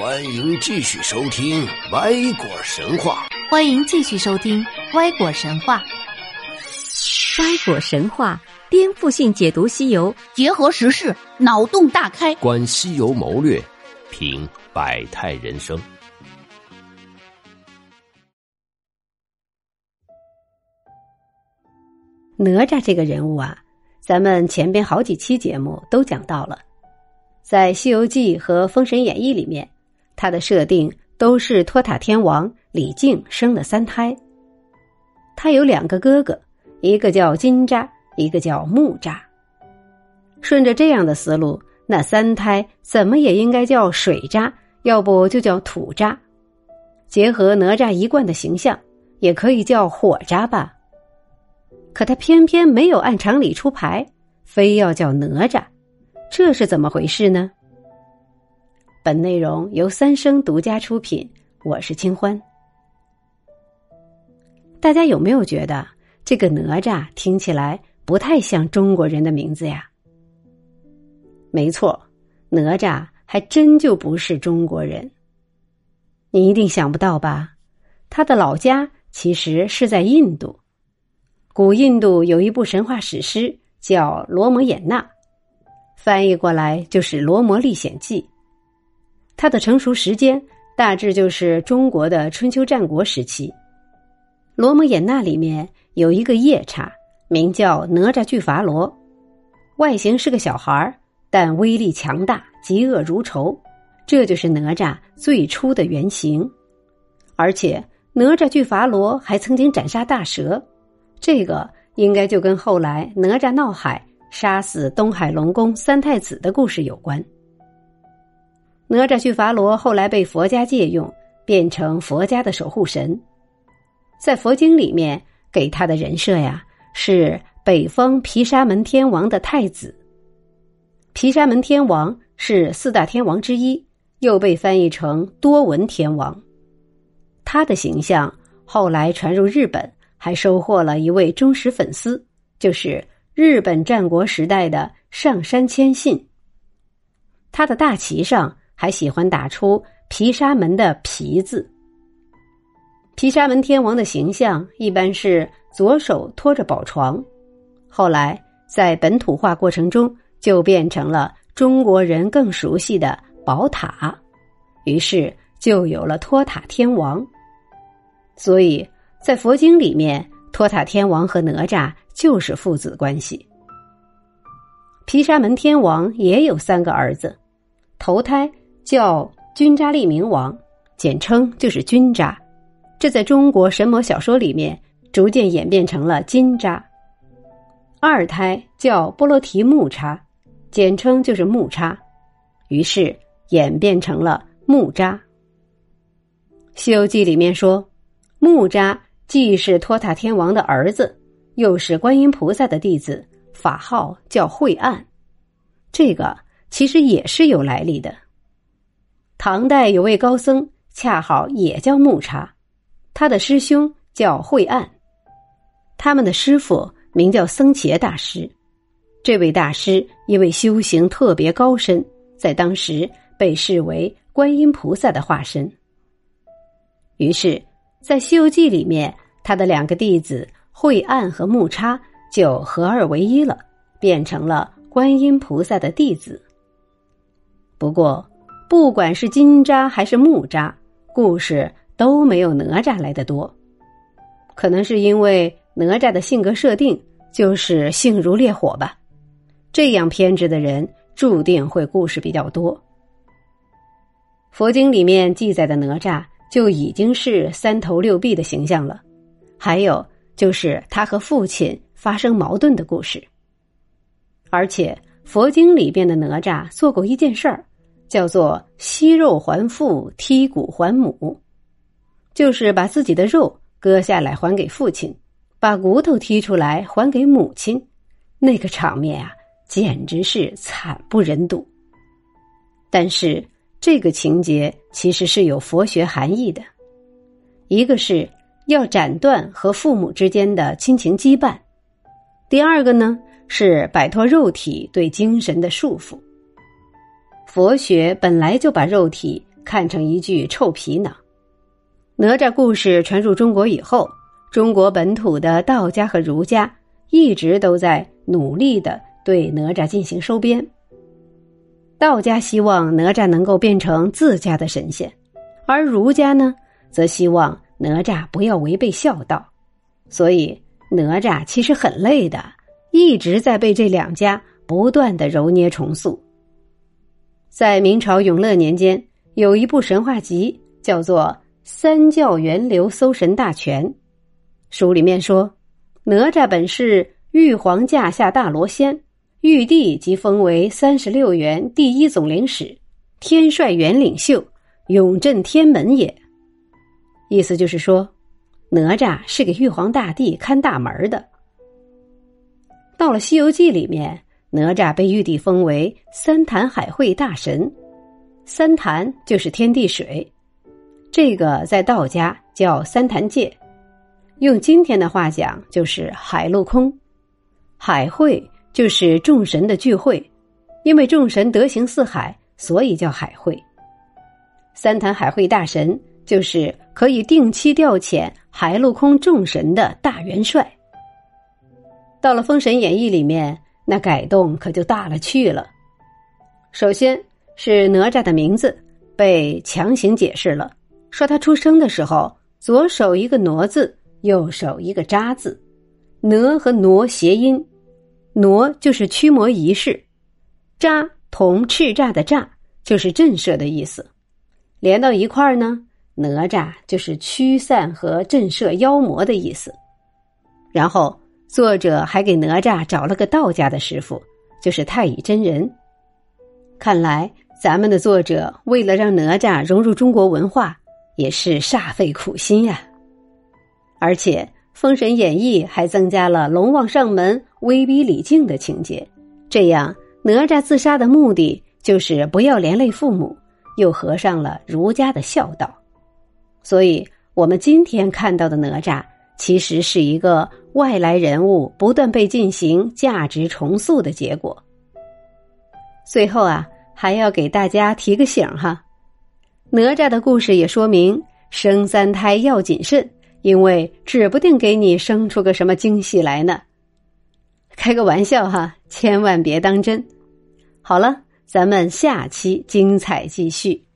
欢迎继续收听《歪果神话》。欢迎继续收听《歪果神话》。歪果神话颠覆性解读西游，结合时事，脑洞大开，观西游谋略，品百态人生。哪吒这个人物啊，咱们前边好几期节目都讲到了，在《西游记》和《封神演义》里面，他的设定都是托塔天王李靖生了三胎。他有两个哥哥，一个叫金吒，一个叫木吒。顺着这样的思路，那三胎怎么也应该叫水吒，要不就叫土吒。结合哪吒一贯的形象，也可以叫火吒吧。可他偏偏没有按常理出牌，非要叫哪吒，这是怎么回事呢？本内容由三生独家出品，我是清欢。大家有没有觉得这个哪吒听起来不太像中国人的名字呀？没错，哪吒还真就不是中国人。你一定想不到吧？他的老家其实是在印度。古印度有一部神话史诗叫《罗摩衍那》，翻译过来就是《罗摩历险记》。它的成熟时间大致就是中国的春秋战国时期。《罗摩衍那》里面有一个夜叉，名叫哪吒巨伐罗，外形是个小孩但威力强大，嫉恶如仇，这就是哪吒最初的原型。而且哪吒巨伐罗还曾经斩杀大蛇。这个应该就跟后来哪吒闹海杀死东海龙宫三太子的故事有关。哪吒去伐罗后来被佛家借用，变成佛家的守护神，在佛经里面给他的人设呀是北方毗沙门天王的太子。毗沙门天王是四大天王之一，又被翻译成多闻天王。他的形象后来传入日本。还收获了一位忠实粉丝，就是日本战国时代的上杉谦信。他的大旗上还喜欢打出毗沙门的“毗”字。毗沙门天王的形象一般是左手托着宝床，后来在本土化过程中就变成了中国人更熟悉的宝塔，于是就有了托塔天王。所以。在佛经里面，托塔天王和哪吒就是父子关系。毗沙门天王也有三个儿子，头胎叫君扎利明王，简称就是君扎，这在中国神魔小说里面逐渐演变成了金扎。二胎叫波罗提木叉，简称就是木叉，于是演变成了木扎。《西游记》里面说，木扎。既是托塔天王的儿子，又是观音菩萨的弟子，法号叫慧岸。这个其实也是有来历的。唐代有位高僧，恰好也叫木叉，他的师兄叫慧岸，他们的师傅名叫僧伽大师。这位大师因为修行特别高深，在当时被视为观音菩萨的化身。于是。在《西游记》里面，他的两个弟子慧岸和木叉就合二为一了，变成了观音菩萨的弟子。不过，不管是金吒还是木吒，故事都没有哪吒来的多。可能是因为哪吒的性格设定就是性如烈火吧，这样偏执的人注定会故事比较多。佛经里面记载的哪吒。就已经是三头六臂的形象了，还有就是他和父亲发生矛盾的故事。而且佛经里边的哪吒做过一件事儿，叫做吸肉还父，剔骨还母，就是把自己的肉割下来还给父亲，把骨头剔出来还给母亲，那个场面啊，简直是惨不忍睹。但是。这个情节其实是有佛学含义的，一个是要斩断和父母之间的亲情羁绊，第二个呢是摆脱肉体对精神的束缚。佛学本来就把肉体看成一具臭皮囊。哪吒故事传入中国以后，中国本土的道家和儒家一直都在努力的对哪吒进行收编。道家希望哪吒能够变成自家的神仙，而儒家呢，则希望哪吒不要违背孝道。所以，哪吒其实很累的，一直在被这两家不断的揉捏重塑。在明朝永乐年间，有一部神话集，叫做。三教源流搜神大全，书里面说，哪吒本是玉皇驾下大罗仙，玉帝即封为三十六元第一总领使，天帅元领袖，永镇天门也。意思就是说，哪吒是给玉皇大帝看大门的。到了《西游记》里面，哪吒被玉帝封为三坛海会大神，三坛就是天地水。这个在道家叫三坛界，用今天的话讲就是海陆空。海会就是众神的聚会，因为众神德行四海，所以叫海会。三坛海会大神就是可以定期调遣海陆空众神的大元帅。到了《封神演义》里面，那改动可就大了去了。首先是哪吒的名字被强行解释了。说他出生的时候，左手一个“挪”字，右手一个“扎”字，“哪”和“挪”谐音，“挪”就是驱魔仪式，“扎”同叱咤的“咤”就是震慑的意思，连到一块儿呢，哪吒就是驱散和震慑妖魔的意思。然后作者还给哪吒找了个道家的师傅，就是太乙真人。看来咱们的作者为了让哪吒融入中国文化。也是煞费苦心呀，而且《封神演义》还增加了龙王上门威逼李靖的情节，这样哪吒自杀的目的就是不要连累父母，又合上了儒家的孝道。所以，我们今天看到的哪吒，其实是一个外来人物不断被进行价值重塑的结果。最后啊，还要给大家提个醒哈。哪吒的故事也说明，生三胎要谨慎，因为指不定给你生出个什么惊喜来呢。开个玩笑哈，千万别当真。好了，咱们下期精彩继续。